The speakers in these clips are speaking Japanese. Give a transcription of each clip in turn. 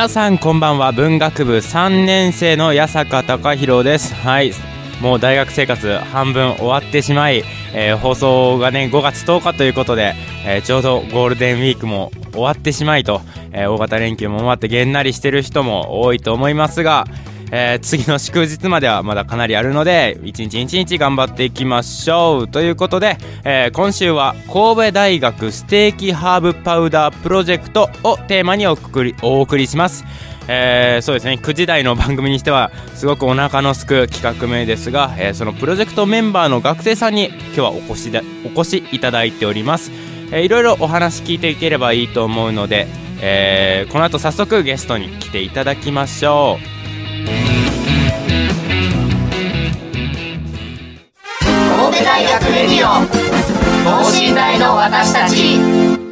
皆さんこんばんは。文学部3年生の八坂貴弘です。はい。もう大学生活半分終わってしまい、えー放送がね5月10日ということで、えーちょうどゴールデンウィークも終わってしまいと、えー大型連休も終わってげんなりしてる人も多いと思いますが、えー次の祝日まではまだかなりあるので一日一日頑張っていきましょう。ということで、えー今週は神戸大学ステーキハーブパウダープロジェクトをテーマにお送りお送りします。えーそうですね。9時台の番組にしてはすごくお腹のすく企画名ですが、えーそのプロジェクトメンバーの学生さんに今日はお越しでお越しいただいております、えいろいろお話聞いていければいいと思うので、えーこの後早速ゲストに来ていただきましょう。神戸大学レディオ等身大の私たち。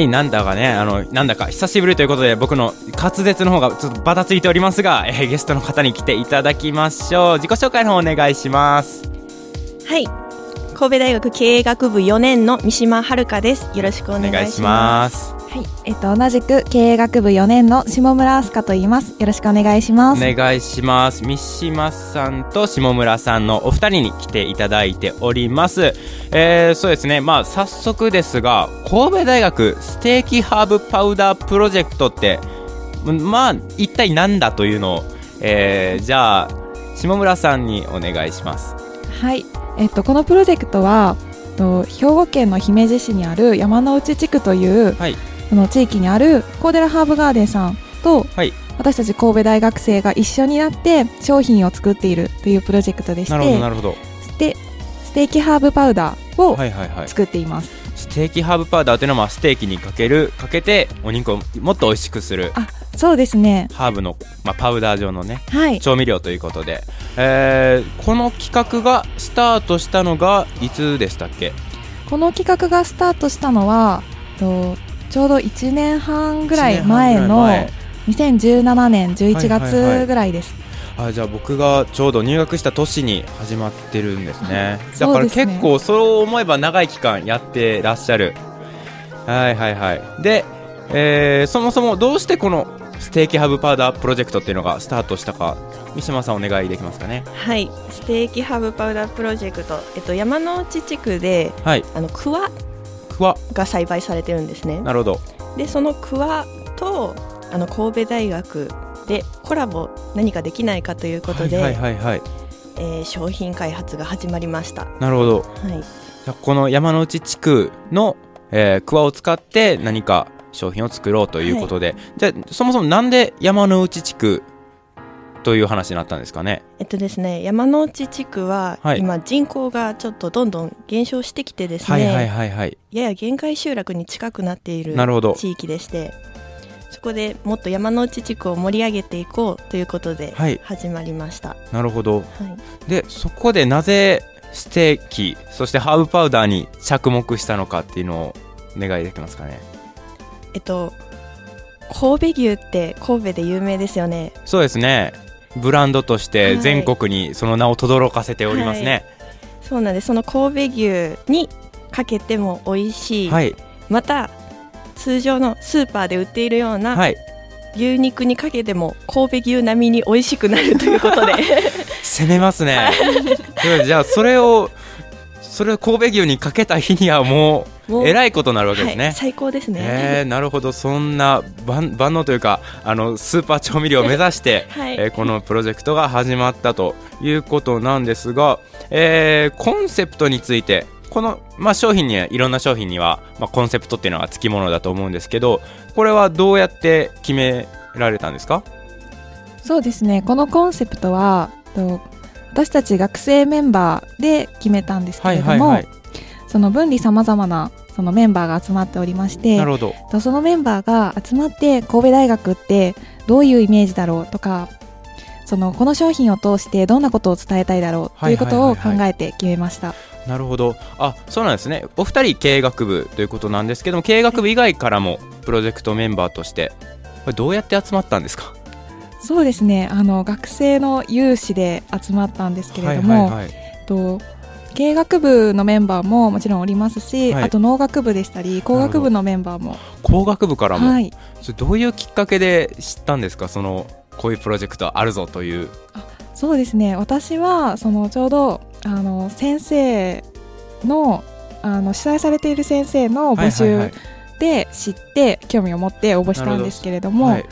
はいなんだかねあのなんだか久しぶりということで僕の滑舌の方がちょっとバタついておりますが、えーゲストの方に来ていただきましょう自己紹介の方お願いしますはい。神戸大学経営学部4年の三島遥です。よろしくおお願いします。はい、えっと同じく経営学部4年の下村飛鳥と言います。よろしくお願いします。お願いします。三島さんと下村さんのお二人に来ていただいております。えー、そうですね。まあ早速ですが神戸大学ステーキハーブパウダープロジェクトってまあ一体何だというのを、えー、じゃあ下村さんにお願いします。はい、えっとこのプロジェクトはえっと兵庫県の姫路市にある山之内地区という、はいその地域にあるコーデラハーブガーデンさんと、はい。私たち神戸大学生が一緒になって商品を作っているというプロジェクトでしなるほどてなるほど。ステステーキハーブパウダーをはいはいはい作っています。ステーキハーブパウダーというのはまあステーキにかけるかけてお肉をもっと美味しくするあそうですね。ハーブの、まあ、パウダー状のねはい。調味料ということで、えーこの企画がスタートしたのがいつでしたっけ？この企画がスタートしたのはとちょうど1年半ぐらい前1年半のぐらい2017年11はいはいはい。月ぐらいです。前あじゃあ僕がちょうど入学した年に始まってるんですね。だからそうですね。結構そう思えば長い期間やってらっしゃる。はいはいはい。で、えーそもそもどうしてこのステーキハーブパウダープロジェクトっていうのがスタートしたか三島さんお願いできますかね。はい。ステーキハーブパウダープロジェクト。えっと、山之内地区で、はい。あの、クワくわが栽培されてるんですね。なるほどで、そのクワと、あの、神戸大学でコラボ何かできないかということで、はいはいはいはいえー商品開発が始まりました。なるほどはい。じゃあこの山之内地区の、えー、桑を使って何か商品を作ろうということで、じゃあそもそもなんで山之内地区という話になったんですかね？えっとですね、山之内地区は、はい。今人口がちょっとどんどん減少してきてですね、はいはいはいはい。やや限界集落に近くなっているなるほど。地域でしてそこでもっと山之内地区を盛り上げていこうということではい。始まりました、なるほど。はい。でそこでなぜステーキそしてハーブパウダーに着目したのかっていうのをお願いできますかね？えっと神戸牛って神戸で有名ですよね。そうですねブランドとしてはい。全国にその名を轟かせておりますね。そうなんです。その神戸牛にかけても美味しい、はい、また通常のスーパーで売っているようなはい、牛肉にかけても神戸牛並みに美味しくなるということで。攻めますね。で じゃあそれをそれを神戸牛にかけた日にはももうえらいことになるわけですね。はい、最高ですね、えー、なるほど。そんな万万能というかあのスーパー調味料を目指して、はい。えーこのプロジェクトが始まったということなんですが、えーコンセプトについてこの、まあ、商品にはいろんな商品には、まあ、コンセプトっていうのがつきものだと思うんですけどこれはどうやって決められたんですか？そうですね。このコンセプトはと私たち学生メンバーで決めたんですけれども、その分離さまざまなそのメンバーが集まっておりましてなるほど。とそのメンバーが集まって神戸大学ってどういうイメージだろうとかそのこの商品を通してどんなことを伝えたいだろうということを考えて決めました。なるほど。あそうなんですね。お二人経営学部ということなんですけども経営学部以外からもプロジェクトメンバーとしてこれどうやって集まったんですか？そうですね。あの学生の有志で集まったんですけれども、はいはいはい。と経営学部のメンバーももちろんおりますし、はい。あと農学部でしたり工学部のメンバーも。工学部からも、はい。それどういうきっかけで知ったんですか？そのこういうプロジェクトあるぞという。そうですね。私はそのちょうどあの先生のあの主催されている先生の募はい集はい。で知って興味を持って応募したんですけれども、はい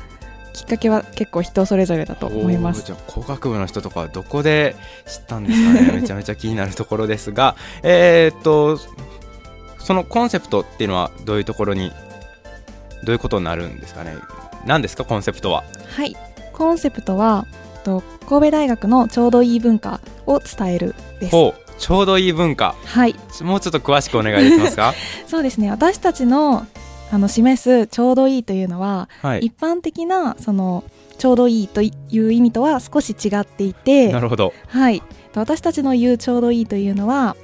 きっかけは結構人それぞれだと思います。じゃあ工学部の人とかはどこで知ったんですかね？めちゃめちゃ気になるところですが。えーっとそのコンセプトっていうのはどういうところにどういうことになるんですかね？何ですかコンセプトは？はい。コンセプトはと神戸大学のちょうどいい文化を伝えるです。ほう。ちょうどいい文化。はい。もうちょっと詳しくお願いできますか？そうですね。私たちのあの示すちょうどいいというのは、はい。一般的なそのちょうどいいという意味とは少し違っていてなるほど。はい、私たちの言うちょうどいいというのは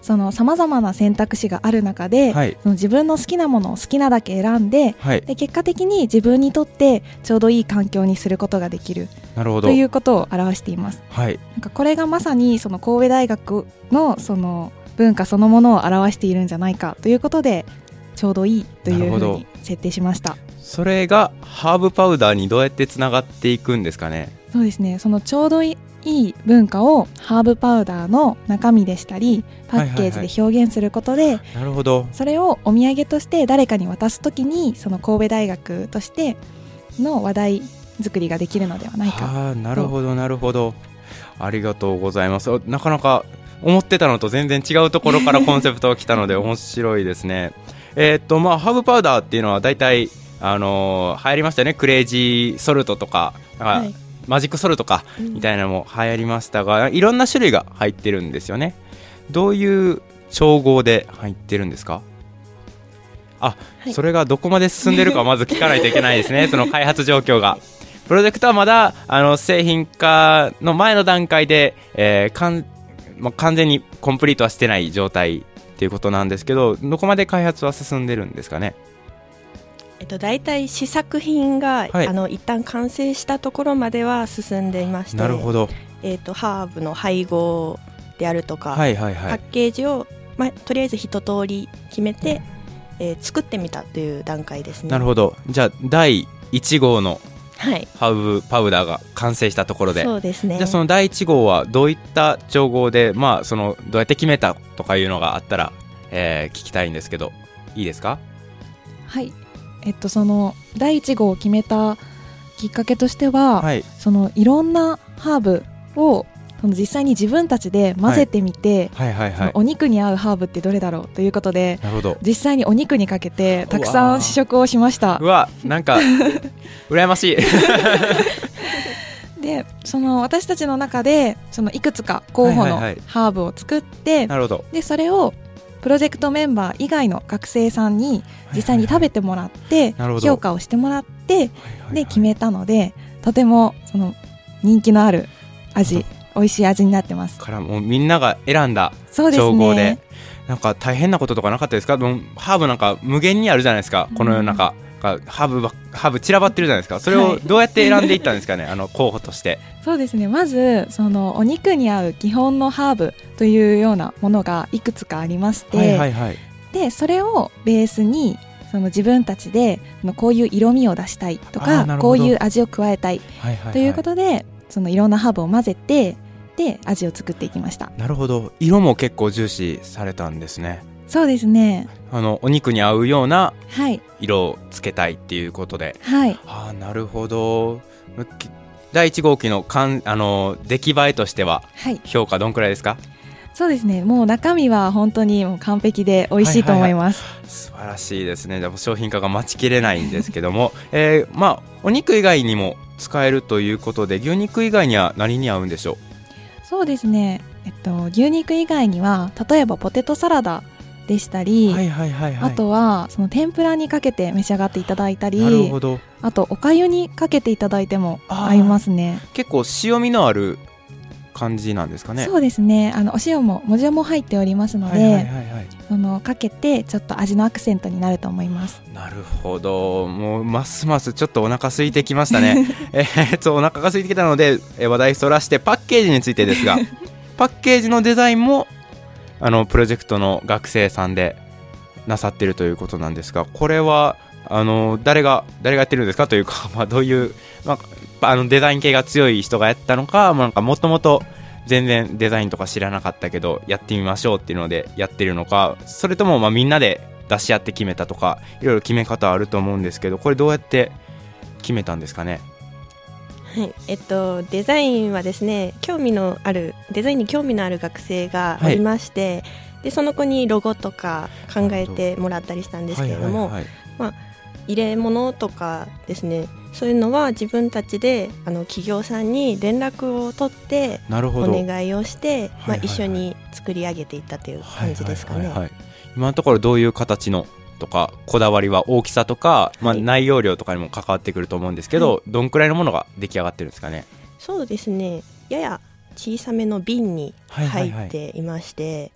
そのさまざまな選択肢がある中で、はい。その自分の好きなものを好きなだけ選んではい。で結果的に自分にとってちょうどいい環境にすることができる。なるほど。ということを表しています。はい。なんかこれがまさにその神戸大学のその文化そのものを表しているんじゃないかということでちょうどいいというふうに設定しました。それがハーブパウダーにどうやってつながっていくんですかね？そうですね。そのちょうどいい文化をハーブパウダーの中身でしたりパッケージで表現することで、なるほど。それをお土産として誰かに渡すときにその神戸大学としての話題作りができるのではないか。はあなるほどなるほど。ありがとうございます。おなかなか思ってたのと全然違うところからコンセプトが来たので面白いですねえーっとまあハーブパウダーっていうのは大体あのー流行りましたよね。クレイジーソルトとかなんかはい。マジックソルトかみたいなのも流行りましたがいろんな種類が入ってるんですよね。どういう調合で入ってるんですか？あ、はい。それがどこまで進んでるかまず聞かないといけないですね。その開発状況が。プロジェクトはまだあの製品化の前の段階で、えーかんまあ、完全にコンプリートはしてない状態っていうことなんですけどどこまで開発は進んでるんですかね？えっと、大体試作品が、はい。あの一旦完成したところまでは進んでいましてなるほど。えっと、ハーブの配合であるとか、はいはいはい。パッケージを、まあ、とりあえず一通り決めて、えー作ってみたという段階ですね。なるほど。じゃあ第1号のはい、ハーブパウダーが完成したところで。そうですね。じゃあその第1号はどういった調合で、まあ、そのどうやって決めたとかいうのがあったら、えー聞きたいんですけどいいですか？はい。えっとその第1号を決めたきっかけとしては、はい。そのいろんなハーブをその実際に自分たちで混ぜてみて、はいはいはい。そのお肉に合うハーブってどれだろうということでなるほど。実際にお肉にかけてたくさん試食をしました。うわなんか 羨ましい。でその私たちの中でそのいくつか候補のハーブを作って、なるほど。でそれをプロジェクトメンバー以外の学生さんに実際に食べてもらって評価をしてもらってで決めたのでとてもその人気のある味美味しい味になってます。からもうみんなが選んだ調合でね。なんか大変なこととかなかったですか？ハーブなんか無限にあるじゃないですかこの世の中かハーブばハーブ散らばってるじゃないですか。それをどうやって選んでいったんですかね、あの候補として。そうですね。まずそのお肉に合う基本のハーブというようなものがいくつかありまして、はいはいはい。でそれをベースにその自分たちでこういう色味を出したいとかこういう味を加えたいはいはいはい。ということで、そのいろんなハーブを混ぜてで味を作っていきました。なるほど。色も結構重視されたんですねそうですね。あのお肉に合うようなはい。色をつけたいっていうことで。はい。ああなるほど。き第1号機のかんあの出来栄えとしてははい。評価どんくらいですか？そうですね。もう中身は本当にもう完璧で美味しいと思います、素晴らしいですね。でも商品化が待ちきれないんですけども、えーまあお肉以外にも使えるということで牛肉以外には何に合うんでしょそうですね。えっと牛肉以外には例えばポテトサラダでしたり、うはいはいはいはい。あとはその天ぷらにかけて召し上がっていただいたなるりほど。あとおかゆにかけていただいても合いますね。結構塩味のある感じなんですかね。そうですね。あのお塩ももじゃも入っておりますので、はいはいはいはい。そのかけてちょっと味のアクセントになると思います。なるほど。もうますますちょっとお腹空いてきましたね。えーっとお腹が空いてきたので、えー話題そらしてパッケージについてですが パッケージのデザインもあのプロジェクトの学生さんでなさってるということなんですがこれはあの誰が誰がやってるんですかというか、まあ、どういう、まあ、あのデザイン系が強い人がやったのかまあなんかもともと全然デザインとか知らなかったけどやってみましょうっていうのでやってるのかそれともまあみんなで出し合って決めたとかいろいろ決め方あると思うんですけどこれどうやって決めたんですかね？はい、えっとデザインはですね興味のあるデザインに興味のある学生がおりまして、でその子にロゴとか考えてもらったりしたんですけれども、はいはいはい入れ物とかですねそういうのは自分たちであの企業さんに連絡を取っておなるほど。願いをして、はいはいまあ、はい。一緒に作り上げていったという感じですかね。はいはいはいはい。今のところどういう形のとかこだわりは大きさとか、まあ、はい内容量とかにも関わってくると思うんですけど、どんくらいのものが出来上がってるんですかね？そうですね。やや小さめの瓶にはいはいはい。入っていまして、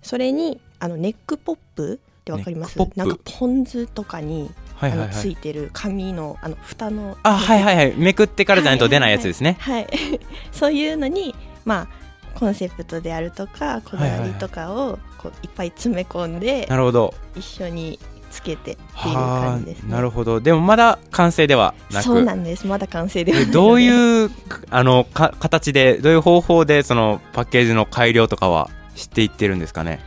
それにあのネックポップってわかります？なんかポン酢とかに、はいはいはい。あのついてる紙のあの蓋のあはいはいはい。めくってからじゃないと出ないやつですね。はい、そういうのにまあコンセプトであるとかこだわりとかをこういっぱい詰め込んでなるほど。一緒につけてっていうは感じですね。あなるほど。でもまだ完成ではなく。そうなんです。まだ完成ではどういうあのか形でどういう方法でそのパッケージの改良とかはしていってるんですかね？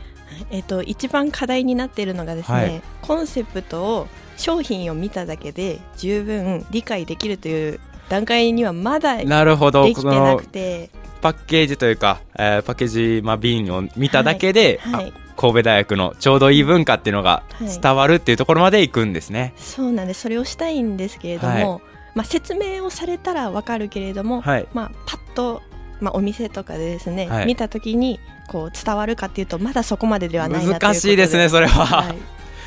えっと、一番課題になっているのがですね、はい。コンセプトを商品を見ただけで十分理解できるという段階にはまだでなるほど。きてなくて、パッケージというか、えーパッケージ、まあ、瓶を見ただけで、はい、あ神戸大学のちょうどいい文化っていうのがはい。伝わるっていうところまでいくんですね。そうなんです。それをしたいんですけれども、はまあ、説明をされたらわかるけれども、はい、まあ、パッと、まあ、お店とかでですね、はい。見た時にこう伝わるかっていうとまだそこまでではないなということ難しいですねそれは、はい。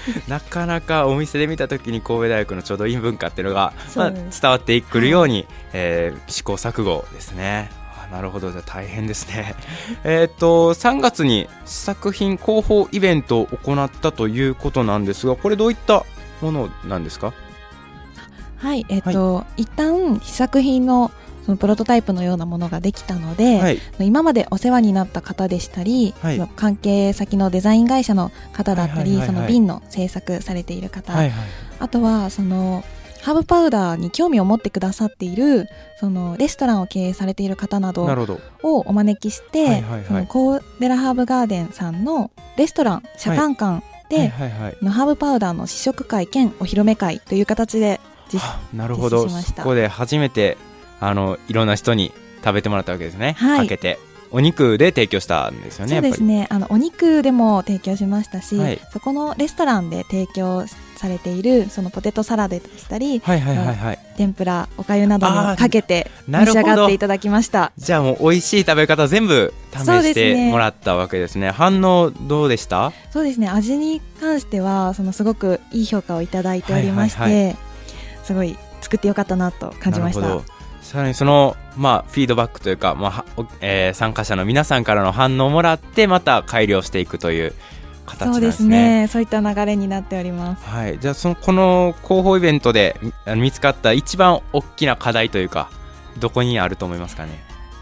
なかなかお店で見た時に神戸大学のちょうどいい文化っていうのが、まあ、伝わってくるように、えー試行錯誤ですね。あなるほど。じゃあ大変ですね。えっと3月に試作品広報イベントを行ったということなんですがこれどういったものなんですか？はいえっと、一旦試作品のそのプロトタイプのようなものができたので、はい。今までお世話になった方でしたり、はい。関係先のデザイン会社の方だったり、はいはいはいはい。その瓶の制作されている方、はいはい。あとはそのハーブパウダーに興味を持ってくださっているそのレストランを経営されている方などなるほど。をお招きして、はいそのコーデラハーブガーデンさんのレストラン社館館で、のハーブパウダーの試食会兼お披露目会という形で実はあなるほど。実施しました。そこで初めてあのいろんな人に食べてもらったわけですね、はい。かけてお肉で提供したんですよねそうですね。あのお肉でも提供しましたし、はい。そこのレストランで提供されているそのポテトサラダでしたりはいはいはいはい。天ぷらおかゆなどあーにかけて召し上がっていただきました。じゃあもう美味しい食べ方全部試してね。もらったわけですね。反応どうでした？そうですね。味に関してはそのすごくいい評価をいただいておりまして、はいはいすごい作ってよかったなと感じました。さらにその、まあ、フィードバックというか、まあえー参加者の皆さんからの反応をもらってまた改良していくという形なんそうですね。そういった流れになっております。はい、じゃあそのこの広報イベントでみ見つかった一番大きな課題というかどこにあると思いますかね？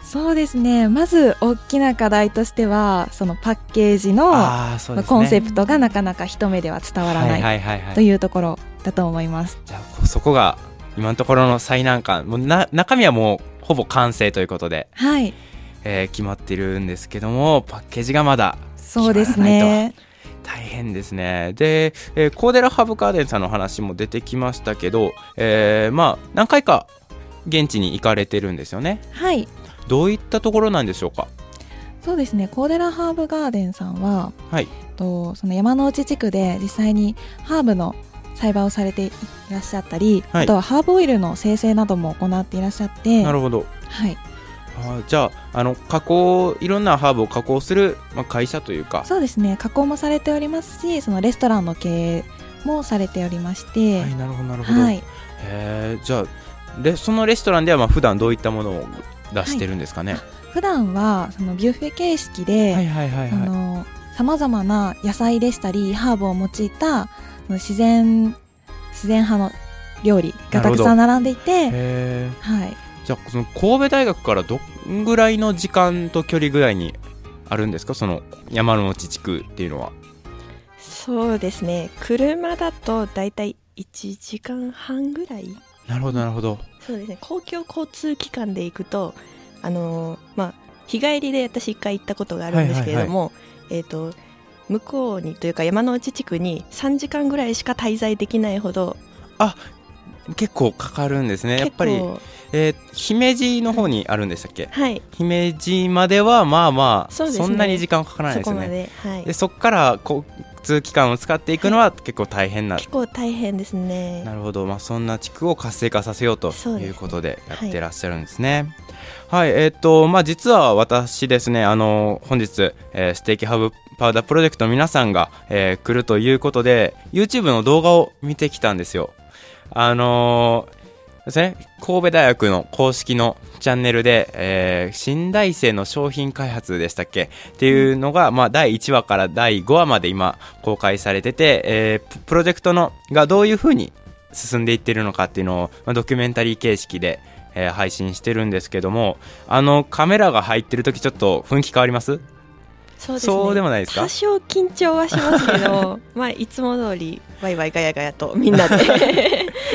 そうですね。まず大きな課題としてはそのパッケージのね。コンセプトがなかなか一目では伝わらないはいはいはいはい。というところだと思います。じゃあこそこが今のところの最難関。もうな中身はもうほぼ完成ということで、はい、えー決まってるんですけどもパッケージがまだそうですね。大変ですね。で、えーコーデラハブガーデンさんの話も出てきましたけど、えーまあ何回か現地に行かれてるんですよね。はい、どういったところなんでしょうか？そうですね。コーデラハーブガーデンさんは、はい。とその山之内地区で実際にハーブの栽培をされていらっしゃったり、はい。あとはハーブオイルの生成なども行っていらっしゃって、なるほど。はい、あーじゃああの加工いろんなハーブを加工する、まあ、会社というか。そうですね。加工もされておりますし、そのレストランの経営もされておりまして、はいなるほどなるほど、はい、へーじゃあでそのレストランではまあ普段どういったものを出してるんですかね、普段はそのビュッフェ形式で、さまざまな野菜でしたりハーブを用いた自然自然派の料理がたくさん並んでいて、はい、じゃあその神戸大学からどんぐらいの時間と距離ぐらいにあるんですか？その山の内地区っていうのは。そうですね。車だとだいたい1時間半ぐらい。なるほどなるほど。そうですね。公共交通機関で行くとあのーまあ日帰りで私一回行ったことがあるんですけれども、えっ、と向こうにというか山の内地区に3時間ぐらいしか滞在できないほど結構かかるんですね。やっぱりえー姫路の方にあるんでしたっけ？はい。姫路まではまあまあそね。んなに時間かからないですよね。そこまで、はい。で、そこから交通機関を使っていくのは結構大変な、結構大変ですね。なるほど、まあ、そんな地区を活性化させようということでやってらっしゃるんですね。はい、えーっとまあ、実は私ですねあの本日、えーステーキハブパウダープロジェクトの皆さんが、えー来るということで YouTube の動画を見てきたんですよ。あのーですね、神戸大学の公式のチャンネルで、えー新大生の商品開発でしたっけ？っていうのが、まあ、第1話から第5話まで今公開されてて、えーププロジェクトのがどういうふうに進んでいってるのかっていうのを、まあ、ドキュメンタリー形式で、えー配信してるんですけどもあのカメラが入ってる時ちょっと雰囲気変わります？そうですね。でもないですか？多少緊張はしますけどまあいつも通りワイワイガヤガヤとみんなでい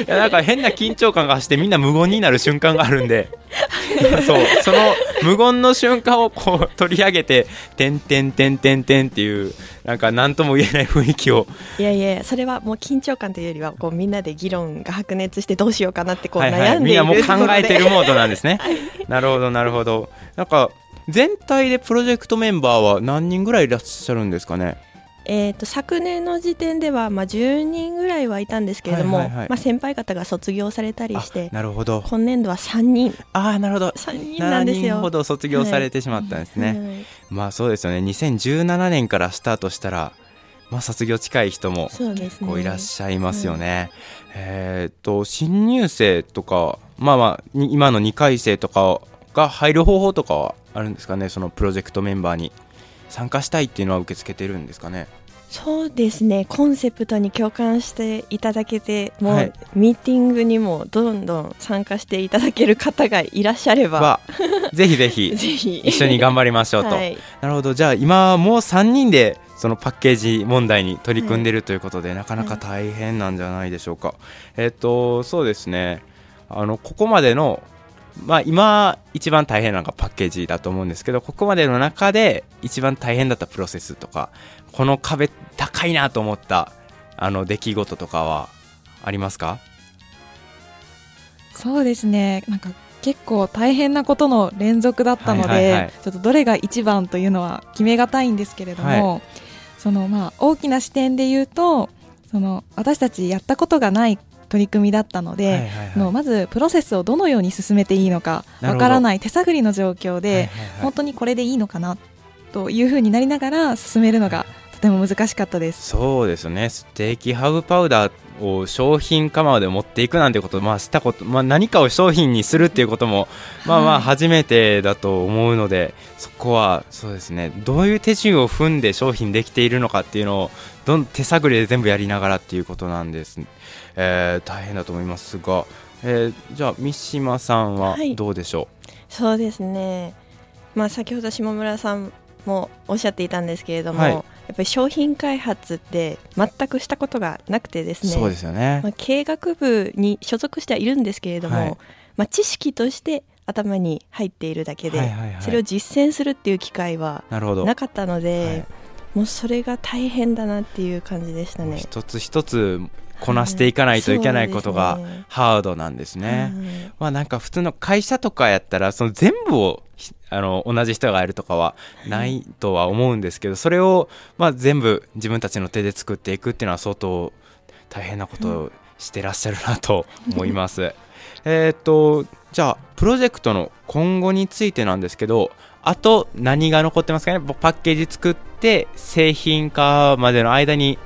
やなんか変な緊張感が走ってみんな無言になる瞬間があるんで そうその無言の瞬間をこう取り上げて「てんてんてんてんてん」っていうなんか何とも言えない雰囲気をいやいやそれはもう緊張感というよりはこうみんなで議論が白熱してどうしようかなってこうはいはい、悩んでいるみんなも考えてるモードなんですね。なるほどなるほど。なんか全体でプロジェクトメンバーは何人ぐらいいらっしゃるんですかね？えー、と昨年の時点では、まあ、10人ぐらいはいたんですけれども、はいはいはいまあ、先輩方が卒業されたりしてあなるほど。今年度は3人ああなるほど。3人なんです7人よ。ほど卒業されてしまったんですね。はいまあそうですよね。2017年からスタートしたら、まあ卒業近い人もそうですねこういらっしゃいますよね。えーっと新入生とかまあまあに今の2回生とかが入る方法とかはあるんですかね？そのプロジェクトメンバーに参加したいっていうのは受け付けてるんですかね？そうですね。コンセプトに共感していただけてもう、はい。ミーティングにもどんどん参加していただける方がいらっしゃれば、はぜひぜひ ぜひ。一緒に頑張りましょうと。はい、なるほど。じゃあ今もう3人でそのパッケージ問題に取り組んでるということで、なかなか大変なんじゃないでしょうか。えっ、とそうですね。あのここまでのまあ今一番大変なのがパッケージだと思うんですけどここまでの中で一番大変だったプロセスとかこの壁高いなと思ったあの出来事とかはありますか？そうですね。なんか結構大変なことの連続だったので、はいはいはい。ちょっとどれが一番というのは決めがたいんですけれども、そのまあ大きな視点で言うとその私たちやったことがない取り組みだったので、はいはいはい。のまずプロセスをどのように進めていいのかわからない手探りの状況で、はいはいはい。本当にこれでいいのかなというふうになりながら進めるのがとても難しかったです。そうですね。ステーキハーブパウダーを商品化まで持っていくなんてこと、まあ、したこと、まあ、何かを商品にするっていうことも、まあまあ初めてだと思うので、はい、そこはそうですね。どういう手順を踏んで商品できているのかっていうのをどん手探りで全部やりながらっていうことなんです、えー、大変だと思いますが、えー、じゃあ三島さんはどうでしょう、はい、そうですね、まあ、先ほど下村さんもおっしゃっていたんですけれども、はい、やっぱり商品開発って全くしたことがなくてですね。そうですよね、まあ、経営学部に所属してはいるんですけれども、はい、まあ、知識として頭に入っているだけで、はいはいはい、それを実践するっていう機会はなかったので、もうそれが大変だなっていう感じでしたね。一つ一つこなしていかないといけないことがハードなんですね。まあなんか普通の会社とかやったらその全部をあの同じ人がやるとかはないとは思うんですけどそれをまあ全部自分たちの手で作っていくっていうのは相当大変なことをしてらっしゃるなと思います。えっとじゃあプロジェクトの今後についてなんですけどあと何が残ってますかね？パッケージ作って製品化までの間に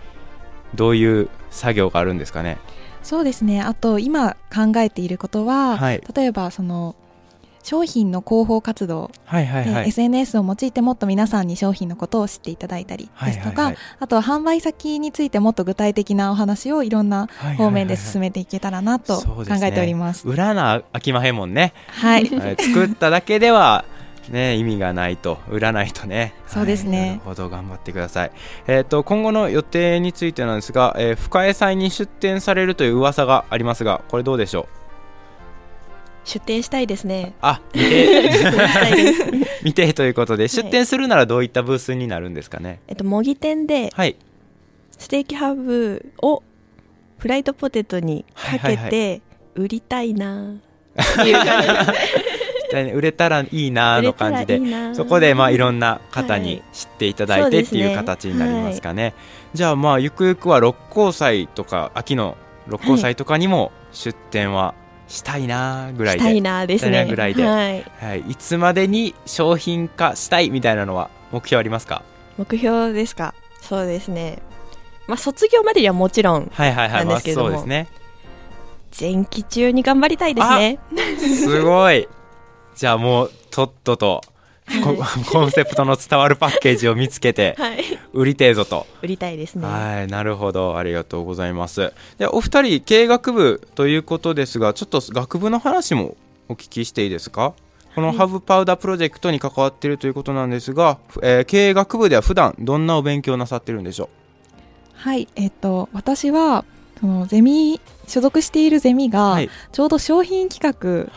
どういう作業があるんですかね？そうですね。あと今考えていることは、はい、例えばその商品の広報活動、はいはいはい、SNS を用いてもっと皆さんに商品のことを知っていただいたりですとか、はいはいはい、あとは販売先についてもっと具体的なお話をいろんな方面で進めていけたらなと考えております。はいはいはい、裏な飽きまへんもんね。はい。作っただけではね、意味がないと売らないとね。そうですね、はい、なるほど頑張ってください、えーと、今後の予定についてなんですが、えー、深江祭に出店されるという噂がありますがこれどうでしょう？出店したいですね。あ見て。見てということで、出店するならどういったブースになるんですかね？えっと模擬店で、はい、ステーキハーブをフライドポテトにかけて売りたいなっていう感じ 売れたらいいなの感じでそこでまあいろんな方に知っていただいてっていう形になりますかね。はい。じゃあまあゆくゆくは六甲祭とか秋の六甲祭とかにも出店はしたいなぐらいで、したいなですね。ぐらいで、はい、はい、いつまでに商品化したいみたいなのは目標ありますか？目標ですか？そうですね。まあ卒業までにはもちろんなんですけども、はいはいはい。まあ、そうですね。前期中に頑張りたいですね。すごいじゃあもうとっとと コンセプトの伝わるパッケージを見つけて、売りてえぞと。売りたいですね。はい、なるほど。ありがとうございます。で、お二人、経営学部ということですが、ちょっと学部の話もお聞きしていいですか？このハブパウダープロジェクトに関わっているということなんですが、えー、経営学部では普段どんなお勉強なさってるんでしょう？はい、えっ、と、私は、そのゼミ所属しているゼミがちょうど商品企画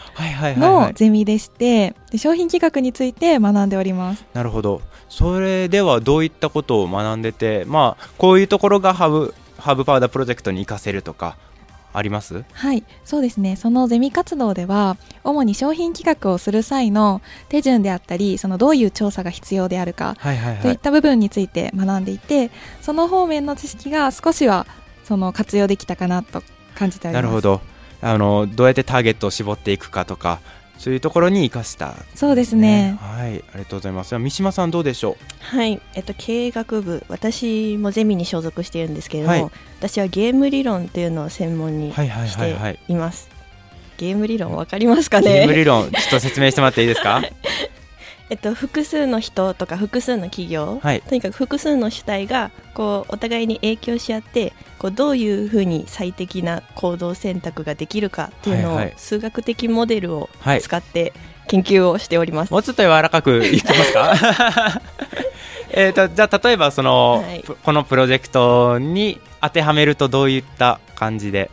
のゼミでして商品企画について学んでおります。なるほど。それではどういったことを学んでてまあこういうところがハブハーブパウダープロジェクトに活かせるとかあります？はい。そうですね。そのゼミ活動では主に商品企画をする際の手順であったりそのどういう調査が必要であるかといった部分について学んでいてその方面の知識が少しはその活用できたかなと感じてなるほど。あのどうやってターゲットを絞っていくかとかそういうところに生かした、ね、そうですね。はい。ありがとうございます。三島さんどうでしょう？はい。えっと経営学部。私もゼミに所属しているんですけれども、はい、私はゲーム理論というのを専門にしています、ゲーム理論わかりますかね？ゲーム理論ちょっと説明してもらっていいですか？えっと、複数の人とか複数の企業、はい、とにかく複数の主体がこうお互いに影響し合ってこうどういうふうに最適な行動選択ができるかっていうのを、数学的モデルを使って研究をしております、もうちょっと柔らかく言ってますか？えとじゃあ例えばその、はい、このプロジェクトに当てはめるとどういった感じで？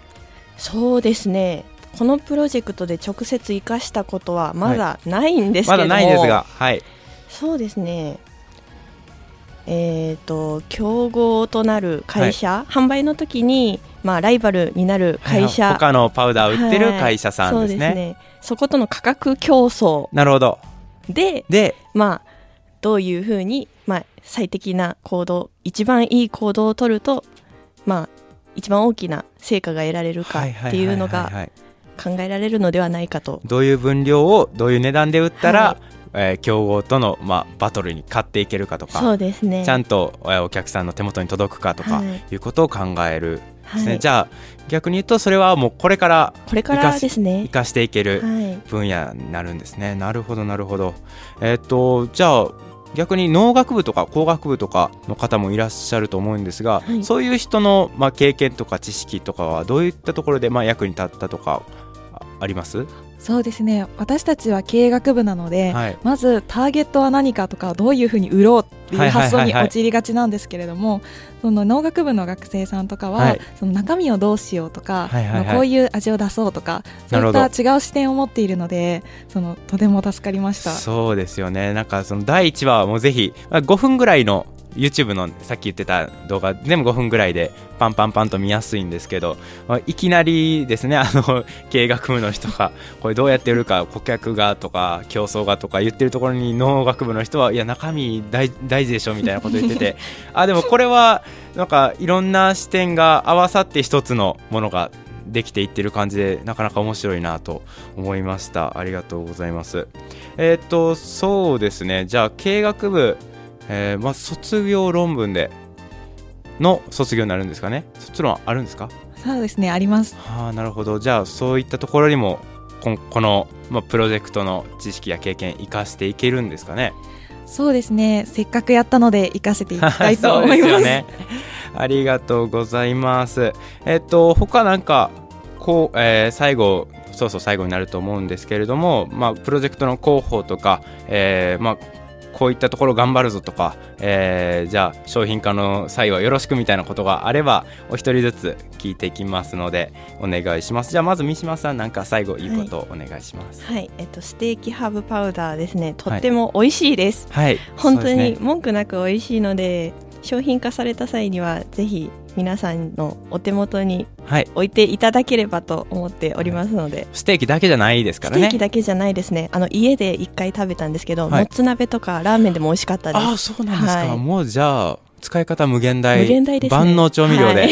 そうですねこのプロジェクトで直接生かしたことはまだないんですけども、はい、まだないですが、はい、そうですね。えーと、競合となる会社、はい、販売の時に、まあ、ライバルになる会社、はい、他のパウダーを売ってる会社さんですね。はい、そね。そことの価格競争なるほど。でで、まあ、どういうふうに、まあ、最適な行動一番いい行動を取ると、まあ、一番大きな成果が得られるかっていうのが考えられるのではないかと。どういう分量をどういう値段で売ったら、はい、えー、競合との、まあ、バトルに勝っていけるかとかそうですね。ちゃんとお客さんの手元に届くかとか、い、うことを考えるですね、はい、じゃあ逆に言うとそれはもうこれからこれからですね。生かしていける分野になるんですね、はい、なるほどなるほど。えっ、ー、とじゃあ逆に農学部とか工学部とかの方もいらっしゃると思うんですが、はい、そういう人の、まあ、経験とか知識とかはどういったところで、まあ、役に立ったとかあります？そうですね。私たちは経営学部なので、はい、まずターゲットは何かとかどういうふうに売ろうっていう発想に陥りがちなんですけれども、その農学部の学生さんとかは、はい、その中身をどうしようとか、はいはいはい、こういう味を出そうとかそういった違う視点を持っているのでそのとても助かりました。そうですよね。なんかその第1話はもうぜひ5分ぐらいの YouTube のさっき言ってた動画全部5分ぐらいでパンパンパンと見やすいんですけど、まあ、いきなりですねあの経営学部の人がこれどうやって売るか顧客がとか競争がとか言ってるところに農学部の人はいや中身大大事でしょみたいなこと言ってて。あでもこれはなんかいろんな視点が合わさって一つのものができていってる感じでなかなか面白いなと思いました。ありがとうございます。えっ、とそうですね。じゃあ経営学部えー、まあ、卒業論文での卒業になるんですかね。卒論あるんですか？そうですねあります。はあなるほど。じゃあそういったところにもここの、まあ、プロジェクトの知識や経験生かしていけるんですかね？そうですね。せっかくやったので生かせていきたいと思います ね。ありがとうございます。えっと他なんかこう、えー、最後そうそう最後になると思うんですけれども、まあ、プロジェクトの広報とか、えーまあ、こういったところ頑張るぞとか、えー、じゃあ商品化の際はよろしくみたいなことがあればお一人ずつ聞いていきますのでお願いします。じゃあまず三島さんなんか最後いいことお願いします、はい、はい、えっとステーキハーブパウダーですね。とっても美味しいです、はい、本当に文句なく美味しいので商品化された際にはぜひ皆さんのお手元に置いていただければと思っておりますので、はい、ステーキだけじゃないですからね。ステーキだけじゃないですね。あの家で一回食べたんですけど、はい、もつ鍋とかラーメンでも美味しかったです。あそうなんですか、はい、もうじゃあ使い方無限大。無限大です、ね、万能調味料で、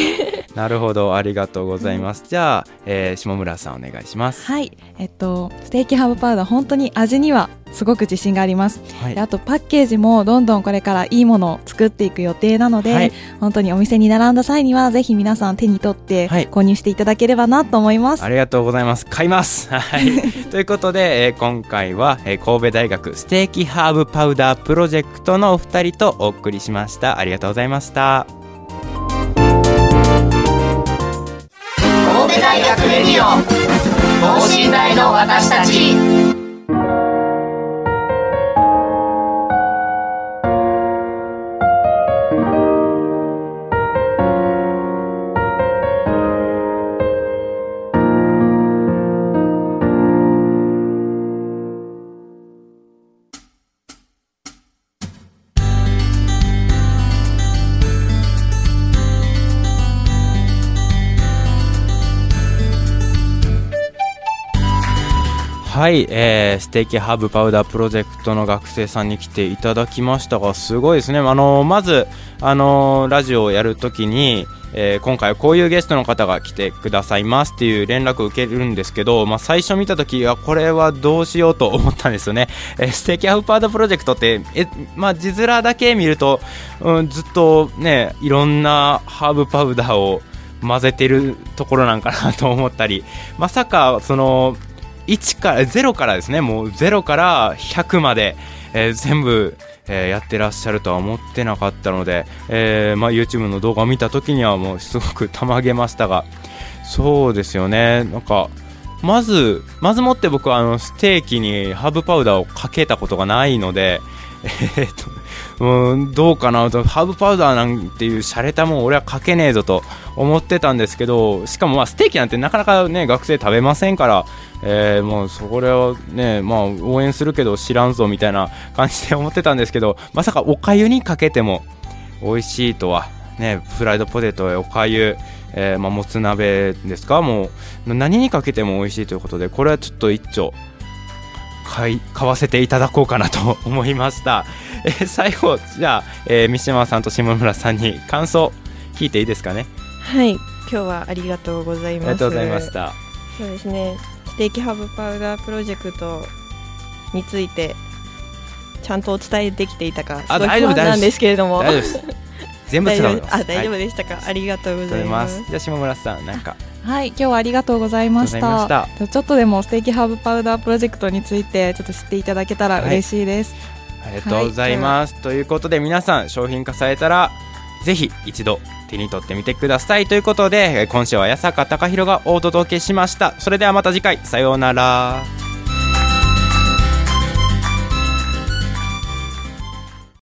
なるほど。ありがとうございます、じゃあ、えー、下村さんお願いします。はい。えっとステーキハーブパウダー本当に味にはすごく自信があります、はい、あとパッケージもどんどんこれからいいものを作っていく予定なので、はい、本当にお店に並んだ際にはぜひ皆さん手に取って購入していただければなと思います、ありがとうございます。買います。はい。ということで、えー、今回は、えー、神戸大学ステーキハーブパウダープロジェクトのお二人とお送りしました。ありがとうございました神戸大学レディオ等身大の私たち。はい、えー、ステーキハーブパウダープロジェクトの学生さんに来ていただきましたがすごいですね、あのー、まず、あのー、ラジオをやるときに、えー、今回こういうゲストの方が来てくださいますっていう連絡を受けるんですけど、まあ、最初見た時はこれはどうしようと思ったんですよね、えー、ステーキハーブパウダープロジェクトってえ、まあ、字面だけ見ると、うん、ずっとねいろんなハーブパウダーを混ぜてるところなんかなと思ったりまさかその1から0からですね。もう0から100まで、えー、全部、えー、やってらっしゃるとは思ってなかったので、えーまあ、YouTube の動画を見た時にはもうすごくたまげましたがそうですよね。なんかまずまずもって僕はあのステーキにハーブパウダーをかけたことがないので えー、っとうん、どうかなと、ハーブパウダーなんていう洒落たもん俺はかけねえぞと思ってたんですけど、しかもまあステーキなんてなかなかね、学生食べませんから、えー、もうそれはね、まあ応援するけど知らんぞみたいな感じで思ってたんですけど、まさかおかゆにかけても美味しいとは、ね、フライドポテトやおかゆ、えー、まあ、もつ鍋ですか？もう何にかけても美味しいということでこれはちょっと一丁買い買わせていただこうかなと 思いました。えー、最後じゃあ、えー、三島さんと下村さんに感想聞いていいですかね？はい。今日はありがとうございます。ありがとうございました。そうですね。ステーキハーブパウダープロジェクトについてちゃんとお伝えできていたかすごい不安なんです。けれども。大丈夫です。全部伝わります。あ大丈夫でしたか、はい、ありがとうございます。じゃあ下村さんなんかはい今日はありがとうございました。ちょっとでもステーキハーブパウダープロジェクトについてちょっと知っていただけたら嬉しいです、はい、ありがとうございます、はい、ということで皆さん商品化されたらぜひ一度手に取ってみてください。ということで今週は八坂貴弘がお届けしました。それではまた次回。さようなら